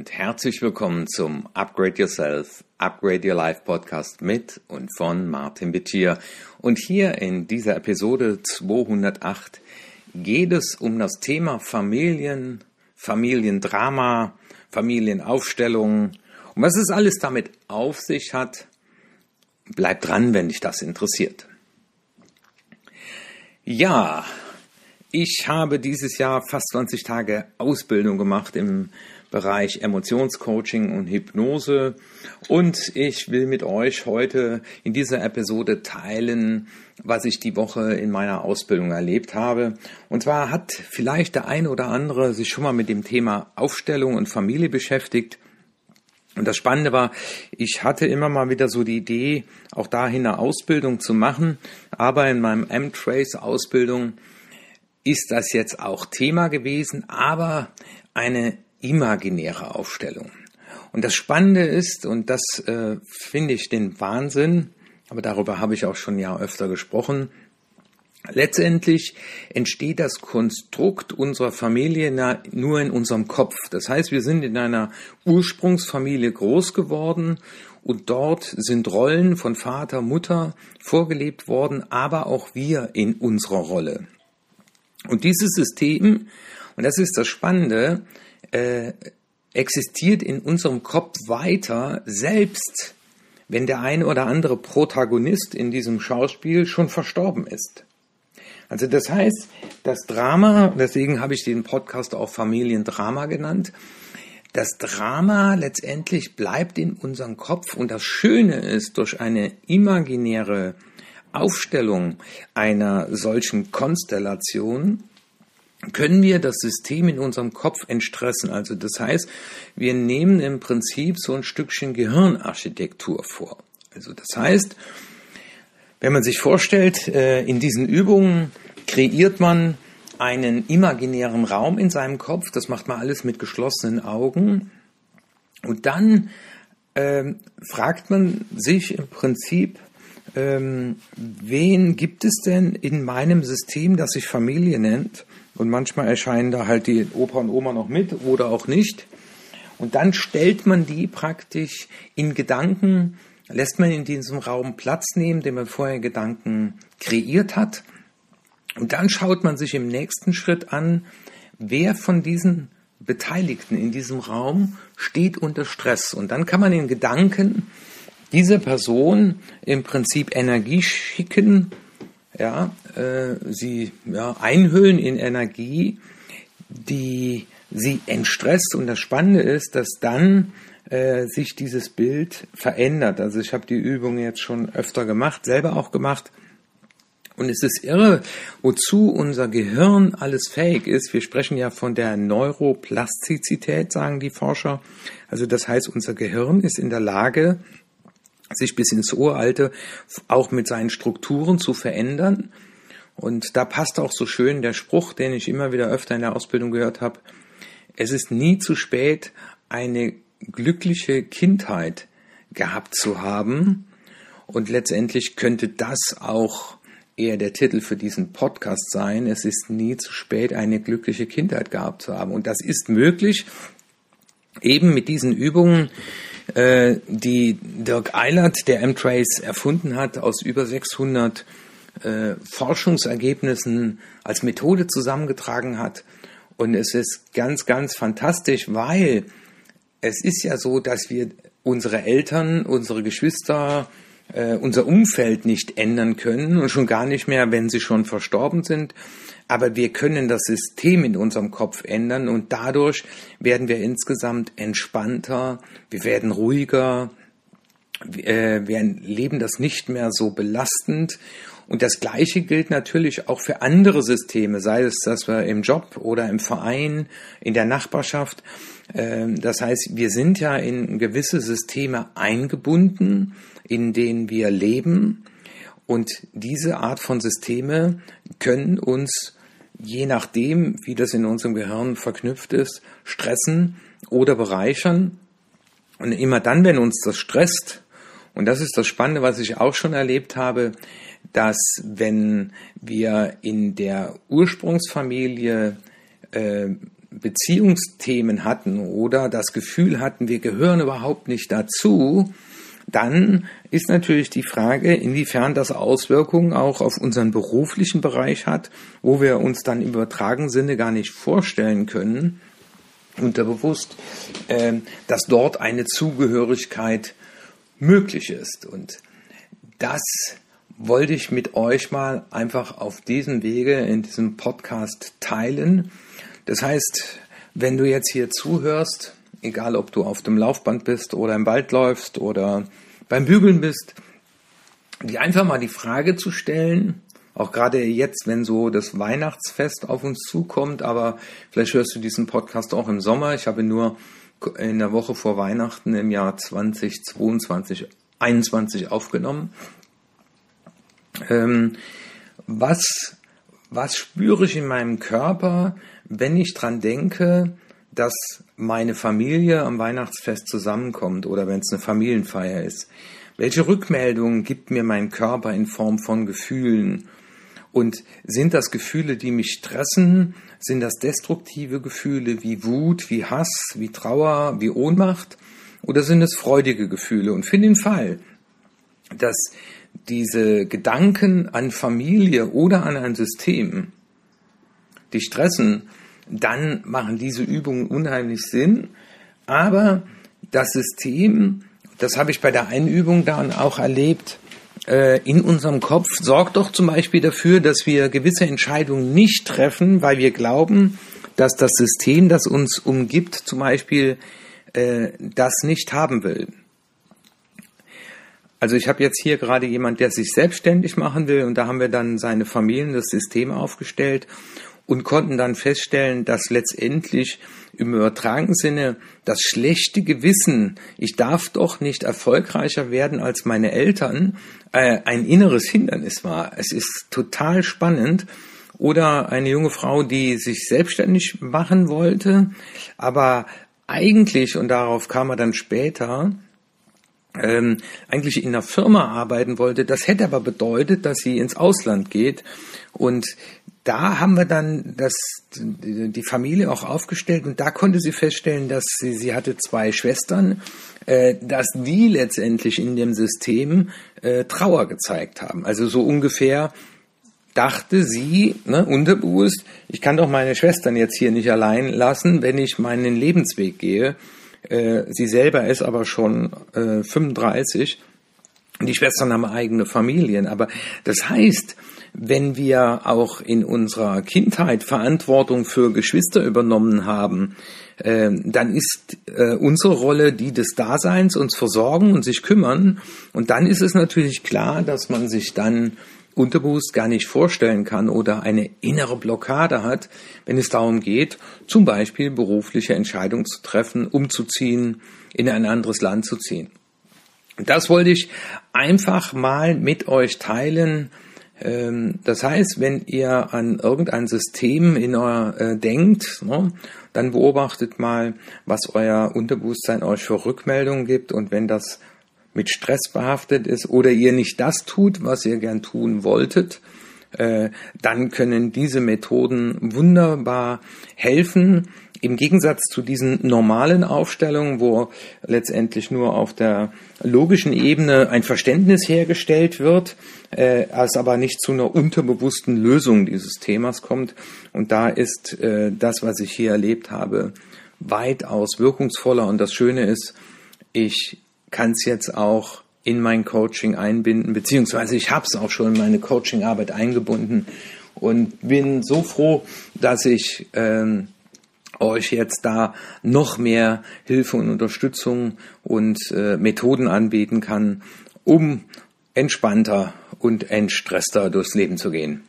und herzlich willkommen zum Upgrade Yourself, Upgrade Your Life Podcast mit und von Martin Bittier. Und hier in dieser Episode 208 geht es um das Thema Familien, Familiendrama, Familienaufstellung und was es alles damit auf sich hat. Bleib dran, wenn dich das interessiert. Ja, ich habe dieses Jahr fast 20 Tage Ausbildung gemacht im Bereich Emotionscoaching und Hypnose und ich will mit euch heute in dieser Episode teilen, was ich die Woche in meiner Ausbildung erlebt habe. Und zwar hat vielleicht der eine oder andere sich schon mal mit dem Thema Aufstellung und Familie beschäftigt. Und das Spannende war, ich hatte immer mal wieder so die Idee, auch dahin eine Ausbildung zu machen, aber in meinem M-Trace Ausbildung ist das jetzt auch Thema gewesen, aber eine imaginäre Aufstellung. Und das Spannende ist, und das äh, finde ich den Wahnsinn, aber darüber habe ich auch schon ja öfter gesprochen, Letztendlich entsteht das Konstrukt unserer Familie nur in unserem Kopf. Das heißt, wir sind in einer Ursprungsfamilie groß geworden und dort sind Rollen von Vater, Mutter vorgelebt worden, aber auch wir in unserer Rolle. Und dieses System, und das ist das Spannende, äh, existiert in unserem Kopf weiter, selbst wenn der eine oder andere Protagonist in diesem Schauspiel schon verstorben ist. Also das heißt, das Drama, deswegen habe ich den Podcast auch Familiendrama genannt, das Drama letztendlich bleibt in unserem Kopf und das Schöne ist, durch eine imaginäre Aufstellung einer solchen Konstellation können wir das System in unserem Kopf entstressen. Also das heißt, wir nehmen im Prinzip so ein Stückchen Gehirnarchitektur vor. Also das heißt, wenn man sich vorstellt, äh, in diesen Übungen kreiert man einen imaginären Raum in seinem Kopf. Das macht man alles mit geschlossenen Augen. Und dann ähm, fragt man sich im Prinzip, ähm, wen gibt es denn in meinem System, das sich Familie nennt? Und manchmal erscheinen da halt die Opa und Oma noch mit oder auch nicht. Und dann stellt man die praktisch in Gedanken, lässt man in diesem Raum Platz nehmen, den man vorher Gedanken kreiert hat. Und dann schaut man sich im nächsten Schritt an, wer von diesen Beteiligten in diesem Raum steht unter Stress. Und dann kann man in Gedanken diese Person im Prinzip Energie schicken, ja, äh, sie ja, einhüllen in Energie, die sie entstresst. Und das Spannende ist, dass dann äh, sich dieses Bild verändert. Also ich habe die Übung jetzt schon öfter gemacht, selber auch gemacht. Und es ist irre, wozu unser Gehirn alles fähig ist. Wir sprechen ja von der Neuroplastizität, sagen die Forscher. Also das heißt, unser Gehirn ist in der Lage, sich bis ins Uralte auch mit seinen Strukturen zu verändern. Und da passt auch so schön der Spruch, den ich immer wieder öfter in der Ausbildung gehört habe. Es ist nie zu spät, eine glückliche Kindheit gehabt zu haben. Und letztendlich könnte das auch eher der Titel für diesen Podcast sein. Es ist nie zu spät, eine glückliche Kindheit gehabt zu haben. Und das ist möglich, eben mit diesen Übungen, äh, die Dirk Eilert, der M-Trace erfunden hat, aus über 600 äh, Forschungsergebnissen als Methode zusammengetragen hat. Und es ist ganz, ganz fantastisch, weil es ist ja so, dass wir unsere Eltern, unsere Geschwister, äh, unser Umfeld nicht ändern können und schon gar nicht mehr, wenn sie schon verstorben sind. Aber wir können das System in unserem Kopf ändern und dadurch werden wir insgesamt entspannter, wir werden ruhiger, äh, wir leben das nicht mehr so belastend. Und das Gleiche gilt natürlich auch für andere Systeme, sei es, dass wir im Job oder im Verein, in der Nachbarschaft. Ähm, das heißt, wir sind ja in gewisse Systeme eingebunden in denen wir leben. Und diese Art von Systeme können uns, je nachdem, wie das in unserem Gehirn verknüpft ist, stressen oder bereichern. Und immer dann, wenn uns das stresst, und das ist das Spannende, was ich auch schon erlebt habe, dass wenn wir in der Ursprungsfamilie äh, Beziehungsthemen hatten oder das Gefühl hatten, wir gehören überhaupt nicht dazu, dann ist natürlich die Frage, inwiefern das Auswirkungen auch auf unseren beruflichen Bereich hat, wo wir uns dann im übertragenen Sinne gar nicht vorstellen können, unterbewusst, äh, dass dort eine Zugehörigkeit möglich ist. Und das wollte ich mit euch mal einfach auf diesem Wege in diesem Podcast teilen. Das heißt, wenn du jetzt hier zuhörst, egal ob du auf dem Laufband bist oder im Wald läufst oder beim Bügeln bist, dir einfach mal die Frage zu stellen, auch gerade jetzt, wenn so das Weihnachtsfest auf uns zukommt, aber vielleicht hörst du diesen Podcast auch im Sommer. Ich habe nur in der Woche vor Weihnachten im Jahr 2022, 21 aufgenommen. Ähm, was, was spüre ich in meinem Körper, wenn ich dran denke, dass meine Familie am Weihnachtsfest zusammenkommt oder wenn es eine Familienfeier ist? Welche Rückmeldungen gibt mir mein Körper in Form von Gefühlen? Und sind das Gefühle, die mich stressen? Sind das destruktive Gefühle wie Wut, wie Hass, wie Trauer, wie Ohnmacht? Oder sind es freudige Gefühle? Und für den Fall, dass diese Gedanken an Familie oder an ein System die stressen, dann machen diese Übungen unheimlich Sinn. Aber das System, das habe ich bei der einen Übung dann auch erlebt, äh, in unserem Kopf sorgt doch zum Beispiel dafür, dass wir gewisse Entscheidungen nicht treffen, weil wir glauben, dass das System, das uns umgibt, zum Beispiel äh, das nicht haben will. Also ich habe jetzt hier gerade jemand, der sich selbstständig machen will und da haben wir dann seine Familien, das System aufgestellt und konnten dann feststellen, dass letztendlich im übertragenen Sinne das schlechte Gewissen, ich darf doch nicht erfolgreicher werden als meine Eltern, äh, ein inneres Hindernis war. Es ist total spannend. Oder eine junge Frau, die sich selbstständig machen wollte, aber eigentlich, und darauf kam er dann später, ähm, eigentlich in einer Firma arbeiten wollte. Das hätte aber bedeutet, dass sie ins Ausland geht. Und da haben wir dann das, die Familie auch aufgestellt und da konnte sie feststellen, dass sie, sie hatte zwei Schwestern, äh, dass die letztendlich in dem System äh, Trauer gezeigt haben. Also so ungefähr dachte sie, ne, unterbewusst, ich kann doch meine Schwestern jetzt hier nicht allein lassen, wenn ich meinen Lebensweg gehe. Äh, sie selber ist aber schon äh, 35. Die Schwestern haben eigene Familien. Aber das heißt, wenn wir auch in unserer Kindheit Verantwortung für Geschwister übernommen haben, äh, dann ist äh, unsere Rolle die des Daseins, uns versorgen und sich kümmern. Und dann ist es natürlich klar, dass man sich dann unterbewusst gar nicht vorstellen kann oder eine innere Blockade hat, wenn es darum geht, zum Beispiel berufliche Entscheidungen zu treffen, umzuziehen, in ein anderes Land zu ziehen. Das wollte ich einfach mal mit euch teilen. Ähm, das heißt, wenn ihr an irgendein System in euer äh, denkt, ne, dann beobachtet mal, was euer Unterbewusstsein euch für Rückmeldungen gibt und wenn das mit Stress behaftet ist oder ihr nicht das tut, was ihr gern tun wolltet, äh, dann können diese Methoden wunderbar helfen. Im Gegensatz zu diesen normalen Aufstellungen, wo letztendlich nur auf der logischen Ebene ein Verständnis hergestellt wird, äh, als aber nicht zu einer unterbewussten Lösung dieses Themas kommt. Und da ist äh, das, was ich hier erlebt habe, weitaus wirkungsvoller. Und das Schöne ist, ich kann es jetzt auch in mein Coaching einbinden, beziehungsweise ich habe es auch schon in meine Coachingarbeit eingebunden und bin so froh, dass ich ähm, euch jetzt da noch mehr Hilfe und Unterstützung und äh, Methoden anbieten kann, um entspannter und entstresster durchs Leben zu gehen.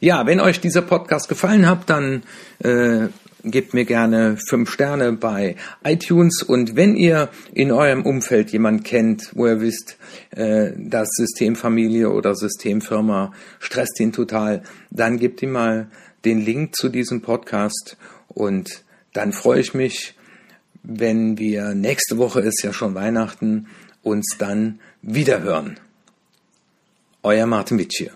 Ja, wenn euch dieser Podcast gefallen hat, dann äh, gebt mir gerne fünf Sterne bei iTunes und wenn ihr in eurem Umfeld jemand kennt, wo ihr wisst, äh, das Systemfamilie oder Systemfirma stresst ihn total, dann gebt ihm mal den Link zu diesem Podcast und dann freue ich mich, wenn wir nächste Woche ist ja schon Weihnachten uns dann wiederhören. Euer Martin Witsch hier.